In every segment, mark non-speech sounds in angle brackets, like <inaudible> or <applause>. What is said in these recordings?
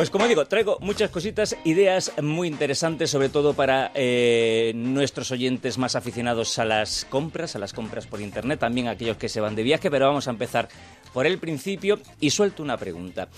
Pues como digo, traigo muchas cositas, ideas muy interesantes, sobre todo para eh, nuestros oyentes más aficionados a las compras, a las compras por internet, también aquellos que se van de viaje, pero vamos a empezar por el principio y suelto una pregunta.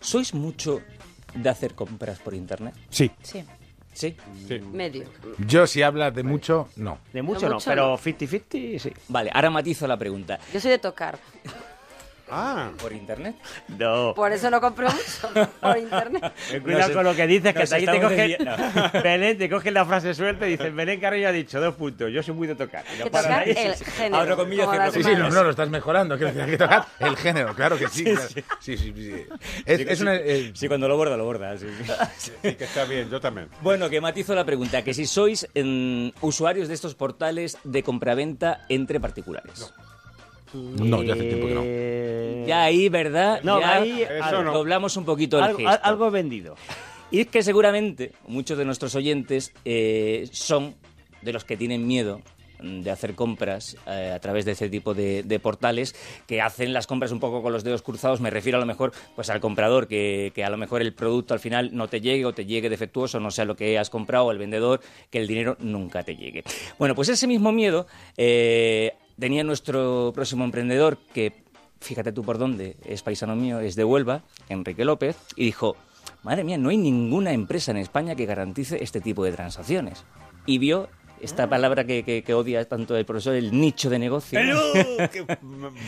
¿Sois mucho de hacer compras por internet? Sí. Sí. ¿Sí? Medio. Yo, si hablas de mucho, no. De mucho De no, mucho pero no. 50-50 sí. Vale, ahora matizo la pregunta. Yo soy de tocar. Ah, ¿Por internet? No. Por eso no compro mucho por internet. Ten cuidado con lo que dices, que ahí te cogen, desviando. <laughs> Belén, te cogen la frase suelta y dicen, Belén Carrillo ha dicho dos puntos, yo soy muy de tocar. Y no tocar ahí. el género. Cierro las Sí, sí, no, no, lo estás mejorando. Quiero decir, hay que tocar el género, claro que sí. claro. Sí, sí, sí. Es, Sí, es una... eh, Sí, cuando lo borda, lo borda. sí. sí, que está bien, yo también. Bueno, que matizo la pregunta, que si sois mm, usuarios de estos portales de compraventa entre particulares. No, ya hace tiempo que no. Eh, Ya ahí, ¿verdad? No, ya ahí Eso no. doblamos un poquito el algo, gesto. algo vendido. Y es que seguramente muchos de nuestros oyentes eh, son de los que tienen miedo de hacer compras eh, a través de ese tipo de, de portales que hacen las compras un poco con los dedos cruzados. Me refiero a lo mejor pues al comprador, que, que a lo mejor el producto al final no te llegue o te llegue defectuoso, no sea lo que has comprado, o el vendedor, que el dinero nunca te llegue. Bueno, pues ese mismo miedo eh, tenía nuestro próximo emprendedor que fíjate tú por dónde, es paisano mío, es de Huelva, Enrique López, y dijo, madre mía, no hay ninguna empresa en España que garantice este tipo de transacciones. Y vio esta palabra que, que- que odia tanto el profesor, el nicho de negocio. <laughs> qué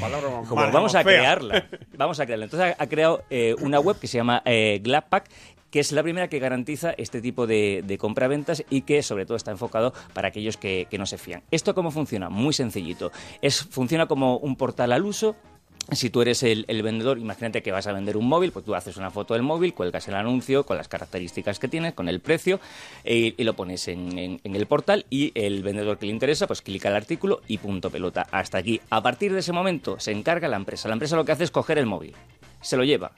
palabra más Como mala, vamos a más fea. crearla. Vamos a crearla. Entonces ha, ha creado eh, una web que se llama eh, Gladpack que es la primera que garantiza este tipo de, de compraventas y que sobre todo está enfocado para aquellos que, que no se fían. ¿Esto cómo funciona? Muy sencillito. Es, funciona como un portal al uso si tú eres el, el vendedor, imagínate que vas a vender un móvil, pues tú haces una foto del móvil, cuelgas el anuncio con las características que tienes, con el precio, e- y lo pones en, en- en el portal y el vendedor que le interesa, pues clica el artículo y punto pelota. Hasta aquí. A partir de ese momento se encarga la empresa. La empresa lo que hace es coger el móvil, se lo lleva,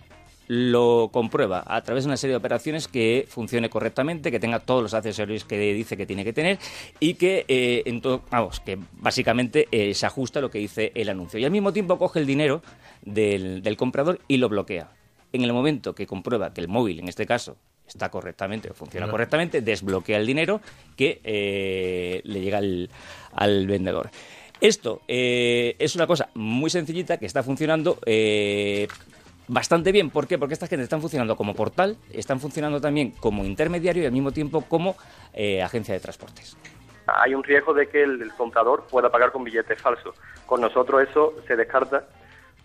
lo comprueba a través de una serie de operaciones que funcione correctamente, que tenga todos los accesorios que dice que tiene que tener y que, eh, en todo, vamos, que básicamente eh, se ajusta a lo que dice el anuncio. Y al mismo tiempo coge el dinero del, del comprador y lo bloquea. En el momento que comprueba que el móvil, en este caso, está correctamente o funciona correctamente, desbloquea el dinero que eh, le llega al, al vendedor. Esto eh, es una cosa muy sencillita que está funcionando eh, bastante bien. ¿Por qué? Porque estas gente están funcionando como portal, están funcionando también como intermediario y al mismo tiempo como eh, agencia de transportes. hay un riesgo de que el, el comprador pueda pagar con billetes falsos. Con nosotros eso se descarta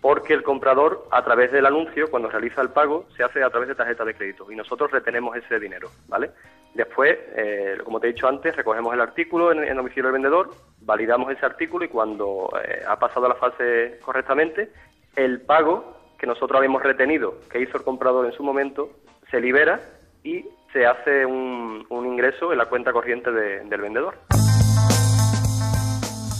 porque el comprador, a través del anuncio, cuando realiza el pago, se hace a través de tarjeta de crédito y nosotros retenemos ese dinero, ¿vale? Después, eh, como te he dicho antes, recogemos el artículo en, en domicilio del vendedor, validamos ese artículo y cuando eh, ha pasado la fase correctamente, el pago que nosotros habíamos retenido, que hizo el comprador en su momento, se libera y se hace un, un ingreso en la cuenta corriente de- del vendedor.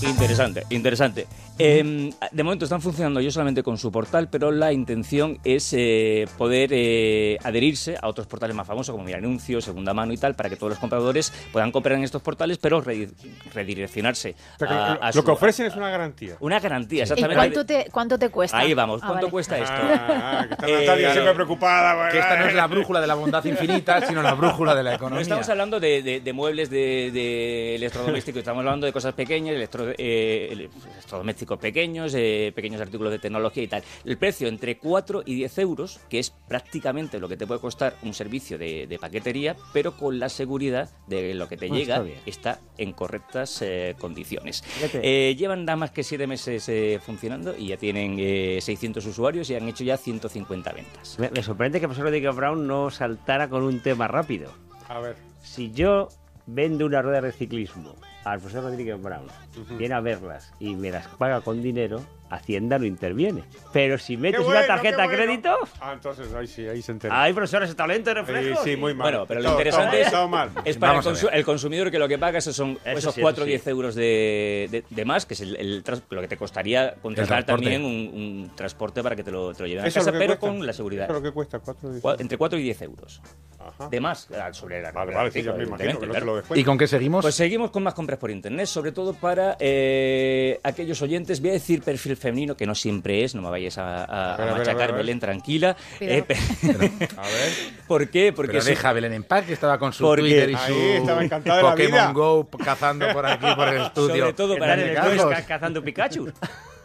Interesante, interesante. Eh, de momento están funcionando yo solamente con su portal, pero la intención es eh, poder eh, adherirse a otros portales más famosos como Mira Anuncios, Segunda Mano y tal, para que todos los compradores puedan comprar en estos portales, pero redi- redireccionarse O sea, a, lo- a lo su- que ofrecen es una garantía. Una garantía, ¿Y exactamente. cuánto te, cuánto te cuesta? Ahí vamos, Ah, ¿cuánto vale. cuesta esto? Ah, que está <laughs> Eh, Natalia siempre preocupada. bueno, Que esta no es la brújula de la bondad infinita, sino la brújula de la No economía. estamos hablando de, de- de muebles de, de electrodomésticos, estamos hablando de cosas pequeñas, electro- eh, pequeños, eh, pequeños artículos de tecnología y tal. El precio entre 4 y 10 euros, que es prácticamente lo que te puede costar un servicio de, de paquetería, pero con la seguridad de que lo que te Ah, llega está en correctas eh, condiciones. Eh, llevan nada más que 7 meses eh, funcionando y ya tienen eh, 600 usuarios y han hecho ya 150 ventas. Me, me sorprende que el profesor Rodríguez Brown no saltara con un tema rápido. A ver. Si yo vendo una rueda de ciclismo al profesor Rodríguez Brown, viene a verlas y me las paga con dinero, Hacienda no interviene. Pero si metes Qué una bueno, tarjeta qué a bueno. crédito, Ah, entonces ahí sí, ahí se entera. hay profesores talento de Sí, reflejo. sí, muy mal. Bueno, pero lo Todo- interesante todo- es, todo mal. es para el, a consu- el consumidor que lo que paga esos son Eso esos sí, 4 o eso 10 sí. euros de, de- de más, que es el, el lo que te costaría contratar también un, un transporte para que te lo, te lo lleven a Eso es casa, pero cuesta. con la seguridad. Eso es lo que cuesta, cuatro Cua- Entre 4 y 10 euros. de más ah, sobre la Vale, vale, sí, ya me imagino que no te lo. ¿Y con qué seguimos? Pues seguimos con más compras por internet, sobre todo para eh, aquellos oyentes, voy a decir perfil femenino, que no siempre es, no me vayáis a, a- a A ver, a ver, machacar, a ver, a ver. Belén, tranquila. Eh, A <laughs> ver. ¿Por qué? Porque Pero deja a Belén en paz, que estaba con su Porque- Twitter y Ahí, su de la Pokémon vida. Go cazando por aquí, por el estudio. Sobre todo para el cazando Pikachu.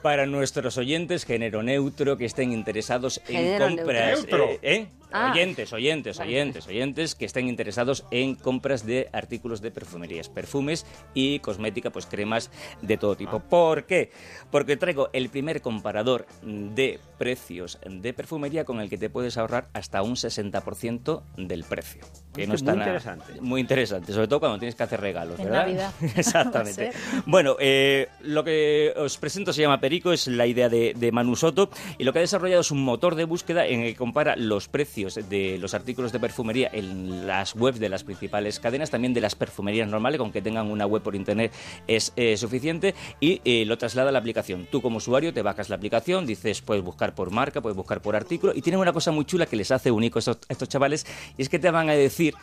Para nuestros oyentes, género neutro, que estén interesados en Género compras. neutro. eh, ¿eh? Ah. Oyentes, oyentes, oyentes, oyentes, que estén interesados en compras de artículos de perfumerías, perfumes y cosmética, pues cremas de todo tipo. ¿Por qué? Porque traigo el primer comparador de precios de perfumería con el que te puedes ahorrar hasta un 60% del precio. Que no Hostia, está muy nada- interesante. Muy interesante, sobre todo cuando tienes que hacer regalos, En ¿verdad? Navidad. <laughs> Exactamente. Bueno, eh, lo que os presento se llama Perico, es la idea de, de Manu Soto, y lo que ha desarrollado es un motor de búsqueda en el que compara los precios de los artículos de perfumería en las webs de las principales cadenas, también de las perfumerías normales, con que tengan una web por internet es eh, suficiente, y eh, lo traslada a la aplicación. Tú como usuario te bajas la aplicación, dices, puedes buscar por marca, puedes buscar por artículo, y tienen una cosa muy chula que les hace estos- a estos chavales, y es que te van a decir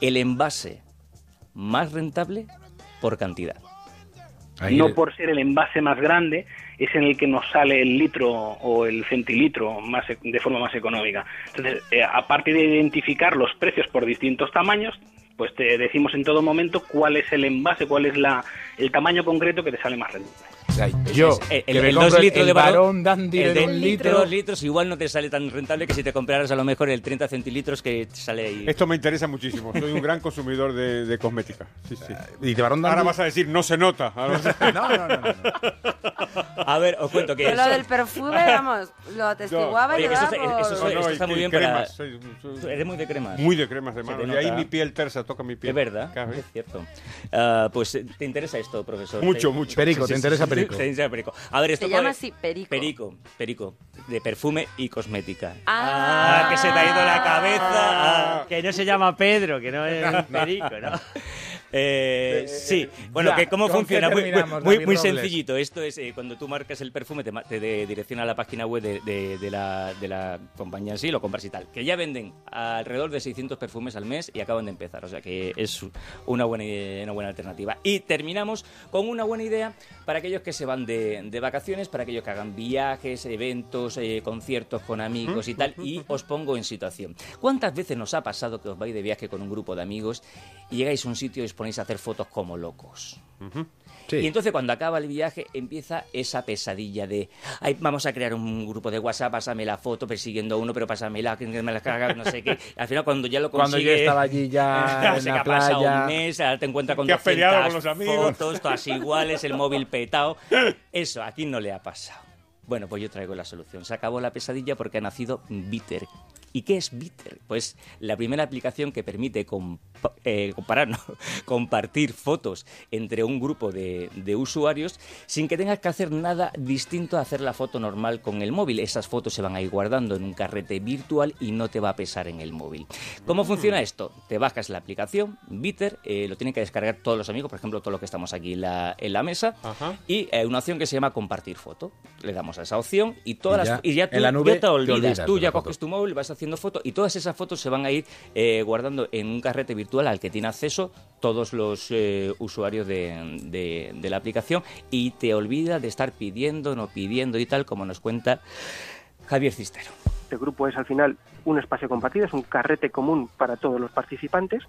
el envase más rentable por cantidad. Ahí no por ser el envase más grande, es en el que nos sale el litro o el centilitro más, e- de forma más económica. Entonces, eh, aparte de identificar los precios por distintos tamaños, pues te decimos en todo momento cuál es el envase, cuál es la, el tamaño concreto que te sale más rentable. O sea, yo, El, que me el dos litros el de varón, dandy el de de un litro, litro. dos litros, igual no te sale tan rentable que si te compraras a lo mejor el 30 centilitros que sale ahí. Esto me interesa muchísimo. Soy un gran consumidor de, de cosmética. Sí, sí. Y de varón Ahora dandy. vas a decir, no se nota. <laughs> Ahora No, no, no, no, no. A ver, os cuento que Pero lo del perfume, vamos, lo atestiguaba y eso por- eso no, está muy y bien para- cremas. Soy- soy- Eres muy de cremas. Muy de cremas de mano. Y ahí mi piel tersa toca mi piel. Es verdad, es cierto. Ah, pues te interesa esto, profesor. Mucho, mucho. Perico, ¿te interesa Perico? Te interesa Perico. A ver, esto Se llama así, Perico. Perico, Perico, de perfume y cosmética. Ah. que se te ha ido la cabeza. Ah. Que no se llama Pedro, que no es <laughs> Perico, ¿no? Eh, sí, bueno, ya, que cómo ¿con funciona, muy, muy, muy- sencillito. Esto es eh, cuando tú marcas el perfume, te, te de- direcciona a la página web de, de- de la, de la compañía en sí, lo compras y tal. Que ya venden alrededor de 600 perfumes al mes y acaban de empezar, o sea que es una buena, una buena alternativa. Y terminamos con una buena idea para aquellos que se van de, de vacaciones, para aquellos que hagan viajes, eventos, eh, conciertos con amigos y tal. Y os pongo en situación. ¿Cuántas veces nos ha pasado que os vais de viaje con un grupo de amigos y llegáis a un sitio y os ponéis a hacer fotos como locos? Sí. Y entonces cuando acaba el viaje empieza esa pesadilla de, ay, vamos a crear un grupo de WhatsApp, pásame la foto persiguiendo a uno, pero pásamela, que me la caga, no sé qué. Al final cuando ya lo Cuando consigue... yo estaba allí ya <laughs> en la playa. un mes, ahora te encuentras <laughs> con Que has peleado 200 con los amigos. fotos, todas iguales, el móvil petado. <laughs> Eso, aquí no le ha pasado. Bueno, pues yo traigo la solución. Se acabó la pesadilla porque ha nacido Bitter. ¿Y qué es Bitter? Pues la primera aplicación que permite compa- eh, comparar, <laughs> no, compartir fotos entre un grupo de, de usuarios sin que tengas que hacer nada distinto a hacer la foto normal con el móvil. Esas fotos se van a ir guardando en un carrete virtual y no te va a pesar en el móvil. ¿Cómo funciona esto? Te bajas la aplicación Bitter, eh, lo tienen que descargar todos los amigos, por ejemplo, todos los que estamos aquí en la, en la mesa, Ajá. y eh, una opción que se llama compartir foto. Le damos a esa opción y todas Y ya las y ya tú en la nube ya te te olvidas. tú ya foto. coges tu móvil, vas y todas esas fotos se van a ir eh, guardando en un carrete virtual al que tiene acceso todos los eh, usuarios de, de- de la aplicación y te olvidas de estar pidiendo, no pidiendo y tal, como nos cuenta Javier Cistero. Este grupo es al final un espacio compartido, es un carrete común para todos los participantes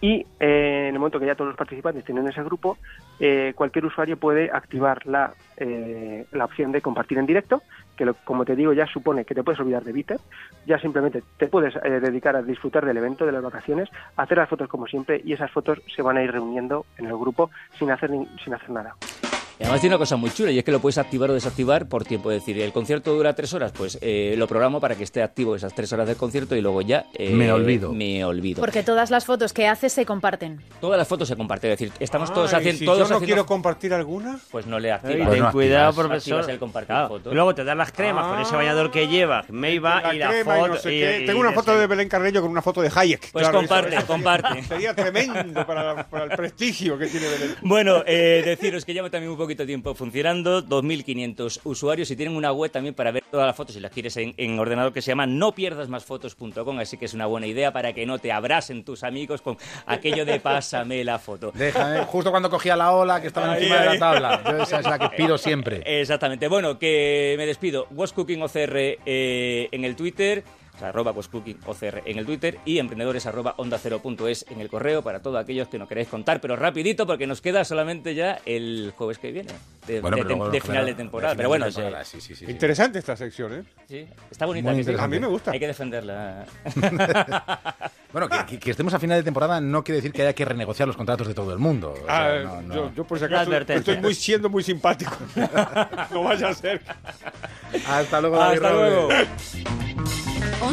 y eh, en el momento que ya todos los participantes tienen ese grupo, eh, cualquier usuario puede activar la, eh, la opción de compartir en directo, que lo- como te digo ya supone que te puedes olvidar de Bitter, ya simplemente te puedes eh, dedicar a disfrutar del evento, de las vacaciones, hacer las fotos como siempre y esas fotos se van a ir reuniendo en el grupo sin hacer, sin hacer nada. Además tiene una cosa muy chula y es que lo puedes activar o desactivar por tiempo. Es decir, el concierto dura tres horas, pues eh, lo programo para que esté activo esas tres horas del concierto y luego ya eh, Me olvido. Me olvido. Porque todas las fotos que haces se comparten. Todas las fotos se comparten. Es decir, estamos Ah, todos ¿y haciendo. si todos yo no haciendo- quiero compartir alguna? Pues no le activas. Pues ten no cuidado, activas. profesor. Activas el compartir Claro. fotos. Luego te dan las cremas con ese Ah. bañador que lleva, Meiva y la crema foto. no sé y- qué. y- Tengo una foto de Belén Carrillo con una foto de Hayek. Pues Claro, comparte, eso- comparte. Sería tremendo para, para el prestigio que tiene Belén. Bueno, eh, deciros que ya también un poquito poquito tiempo funcionando, 2.500 usuarios y tienen una web también para ver todas las fotos si las quieres en, en ordenador que se llama nopierdasmasfotos.com, así que es una buena idea para que no te abrasen tus amigos con aquello de pásame la foto. <laughs> Déjame, justo cuando cogía la ola que estaba Ahí, encima de la tabla. Yo esa es la que pido siempre. Exactamente. Bueno, que me despido. Was Cooking OCR eh, en el Twitter. O sea, arroba OCR en el Twitter y emprendedores arroba onda cero punto es en el correo para todos aquellos que no queréis contar, pero rapidito porque nos queda solamente ya el jueves que viene, de, Bueno, final claro, de temporada. pero bueno, sí, temporada, sí, sí, sí, sí. Interesante esta sección, ¿eh? sí, está bonita. Que. A mí me gusta. Hay que defenderla. <laughs> Bueno, que, que- que estemos a final de temporada no quiere decir que haya que renegociar los contratos de todo el mundo. O sea, Ah, no, no. Yo, yo por si acaso estoy muy, siendo muy simpático. <laughs> no vaya a ser. Hasta luego, Hasta luego.